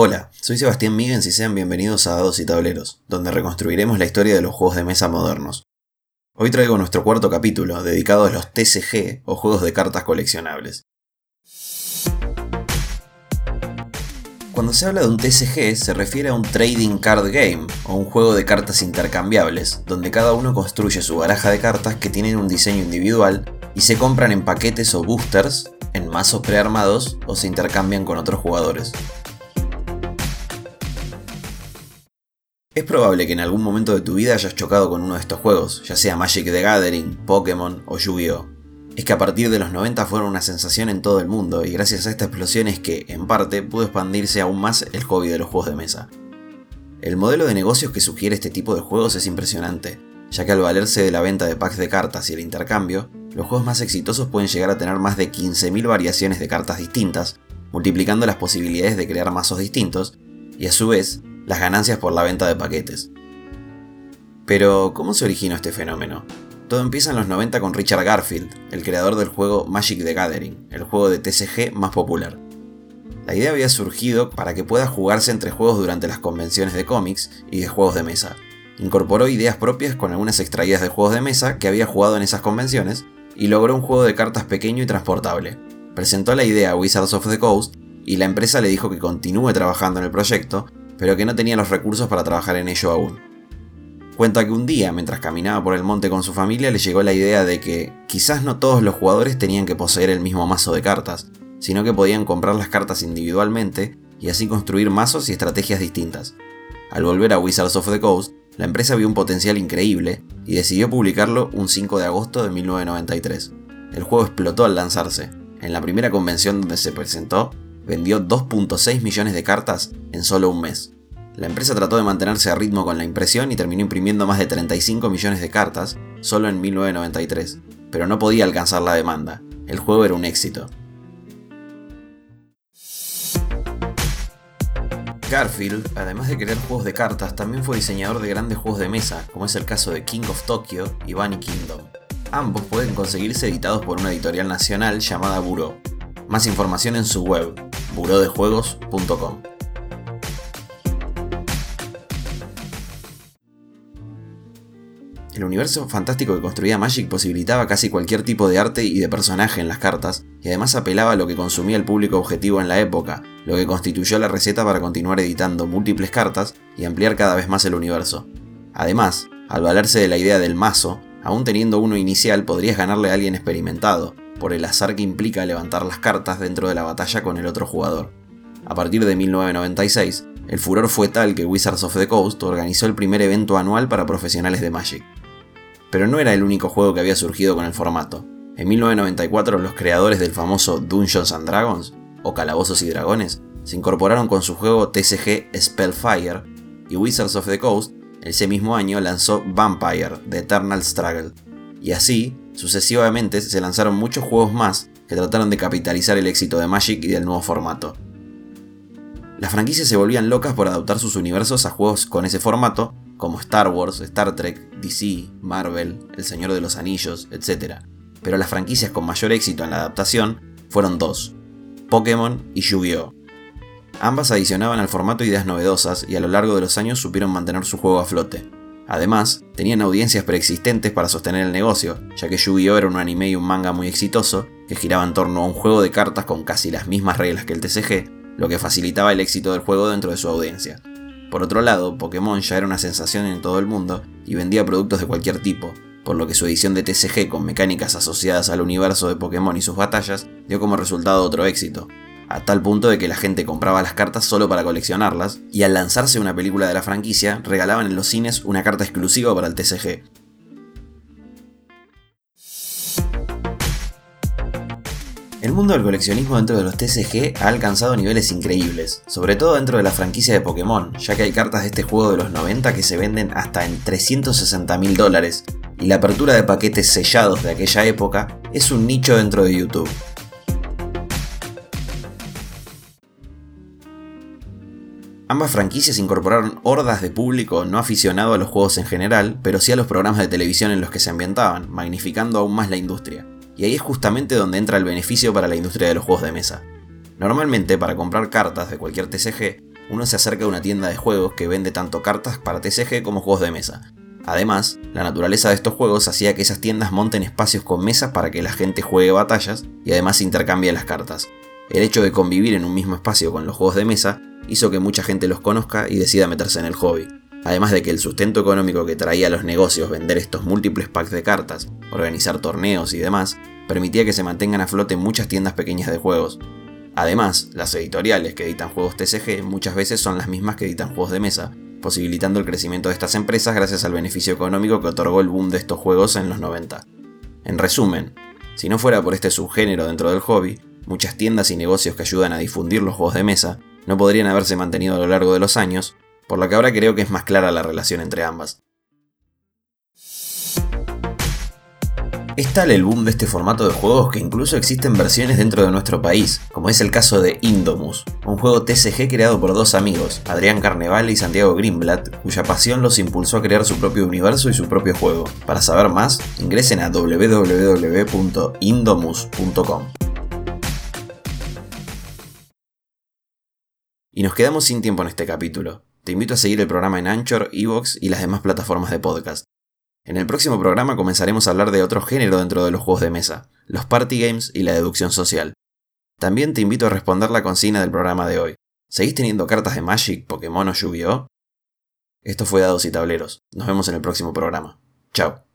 Hola, soy Sebastián Miguens y sean bienvenidos a Dados y Tableros, donde reconstruiremos la historia de los juegos de mesa modernos. Hoy traigo nuestro cuarto capítulo, dedicado a los TCG o juegos de cartas coleccionables. Cuando se habla de un TCG se refiere a un trading card game o un juego de cartas intercambiables, donde cada uno construye su baraja de cartas que tienen un diseño individual y se compran en paquetes o boosters, en mazos prearmados o se intercambian con otros jugadores. Es probable que en algún momento de tu vida hayas chocado con uno de estos juegos, ya sea Magic the Gathering, Pokémon o Yu-Gi-Oh! Es que a partir de los 90 fueron una sensación en todo el mundo y gracias a esta explosión es que, en parte, pudo expandirse aún más el hobby de los juegos de mesa. El modelo de negocios que sugiere este tipo de juegos es impresionante, ya que al valerse de la venta de packs de cartas y el intercambio, los juegos más exitosos pueden llegar a tener más de 15.000 variaciones de cartas distintas, multiplicando las posibilidades de crear mazos distintos, y a su vez, las ganancias por la venta de paquetes. Pero, ¿cómo se originó este fenómeno? Todo empieza en los 90 con Richard Garfield, el creador del juego Magic the Gathering, el juego de TCG más popular. La idea había surgido para que pueda jugarse entre juegos durante las convenciones de cómics y de juegos de mesa. Incorporó ideas propias con algunas extraídas de juegos de mesa que había jugado en esas convenciones y logró un juego de cartas pequeño y transportable. Presentó la idea a Wizards of the Coast y la empresa le dijo que continúe trabajando en el proyecto, pero que no tenía los recursos para trabajar en ello aún. Cuenta que un día, mientras caminaba por el monte con su familia, le llegó la idea de que quizás no todos los jugadores tenían que poseer el mismo mazo de cartas, sino que podían comprar las cartas individualmente y así construir mazos y estrategias distintas. Al volver a Wizards of the Coast, la empresa vio un potencial increíble y decidió publicarlo un 5 de agosto de 1993. El juego explotó al lanzarse. En la primera convención donde se presentó, vendió 2.6 millones de cartas en solo un mes. La empresa trató de mantenerse a ritmo con la impresión y terminó imprimiendo más de 35 millones de cartas solo en 1993, pero no podía alcanzar la demanda. El juego era un éxito. Garfield, además de crear juegos de cartas, también fue diseñador de grandes juegos de mesa, como es el caso de King of Tokyo y Bunny Kingdom. Ambos pueden conseguirse editados por una editorial nacional llamada Buró. Más información en su web, burodejuegos.com. El universo fantástico que construía Magic posibilitaba casi cualquier tipo de arte y de personaje en las cartas, y además apelaba a lo que consumía el público objetivo en la época, lo que constituyó la receta para continuar editando múltiples cartas y ampliar cada vez más el universo. Además, al valerse de la idea del mazo, aún teniendo uno inicial podrías ganarle a alguien experimentado, por el azar que implica levantar las cartas dentro de la batalla con el otro jugador. A partir de 1996, el furor fue tal que Wizards of the Coast organizó el primer evento anual para profesionales de Magic. Pero no era el único juego que había surgido con el formato. En 1994 los creadores del famoso Dungeons and Dragons, o Calabozos y Dragones, se incorporaron con su juego TCG Spellfire, y Wizards of the Coast ese mismo año lanzó Vampire, The Eternal Struggle. Y así, Sucesivamente se lanzaron muchos juegos más que trataron de capitalizar el éxito de Magic y del nuevo formato. Las franquicias se volvían locas por adaptar sus universos a juegos con ese formato, como Star Wars, Star Trek, DC, Marvel, El Señor de los Anillos, etc. Pero las franquicias con mayor éxito en la adaptación fueron dos, Pokémon y Yu-Gi-Oh! Ambas adicionaban al formato ideas novedosas y a lo largo de los años supieron mantener su juego a flote. Además, tenían audiencias preexistentes para sostener el negocio, ya que Yu-Gi-Oh era un anime y un manga muy exitoso, que giraba en torno a un juego de cartas con casi las mismas reglas que el TCG, lo que facilitaba el éxito del juego dentro de su audiencia. Por otro lado, Pokémon ya era una sensación en todo el mundo y vendía productos de cualquier tipo, por lo que su edición de TCG con mecánicas asociadas al universo de Pokémon y sus batallas dio como resultado otro éxito, a tal punto de que la gente compraba las cartas solo para coleccionarlas, y al lanzarse una película de la franquicia, regalaban en los cines una carta exclusiva para el TCG. El mundo del coleccionismo dentro de los TCG ha alcanzado niveles increíbles, sobre todo dentro de la franquicia de Pokémon, ya que hay cartas de este juego de los 90 que se venden hasta en 360 mil dólares, y la apertura de paquetes sellados de aquella época es un nicho dentro de YouTube. Ambas franquicias incorporaron hordas de público no aficionado a los juegos en general, pero sí a los programas de televisión en los que se ambientaban, magnificando aún más la industria. Y ahí es justamente donde entra el beneficio para la industria de los juegos de mesa. Normalmente, para comprar cartas de cualquier TCG, uno se acerca a una tienda de juegos que vende tanto cartas para TCG como juegos de mesa. Además, la naturaleza de estos juegos hacía que esas tiendas monten espacios con mesas para que la gente juegue batallas y además intercambie las cartas. El hecho de convivir en un mismo espacio con los juegos de mesa hizo que mucha gente los conozca y decida meterse en el hobby. Además de que el sustento económico que traía a los negocios vender estos múltiples packs de cartas, organizar torneos y demás, permitía que se mantengan a flote muchas tiendas pequeñas de juegos. Además, las editoriales que editan juegos TCG muchas veces son las mismas que editan juegos de mesa, posibilitando el crecimiento de estas empresas gracias al beneficio económico que otorgó el boom de estos juegos en los 90. En resumen, si no fuera por este subgénero dentro del hobby, muchas tiendas y negocios que ayudan a difundir los juegos de mesa no podrían haberse mantenido a lo largo de los años, por lo que ahora creo que es más clara la relación entre ambas. Es tal el boom de este formato de juegos que incluso existen versiones dentro de nuestro país, como es el caso de Indomus, un juego TCG creado por dos amigos, Adrián Carnevale y Santiago Greenblatt, cuya pasión los impulsó a crear su propio universo y su propio juego. Para saber más, ingresen a www.indomus.com. Y nos quedamos sin tiempo en este capítulo. Te invito a seguir el programa en Anchor, Evox y las demás plataformas de podcast. En el próximo programa comenzaremos a hablar de otro género dentro de los juegos de mesa, los party games y la deducción social. También te invito a responder la consigna del programa de hoy. ¿Seguís teniendo cartas de Magic, Pokémon o Yu-Gi-Oh? Esto fue Dados y Tableros. Nos vemos en el próximo programa. Chao.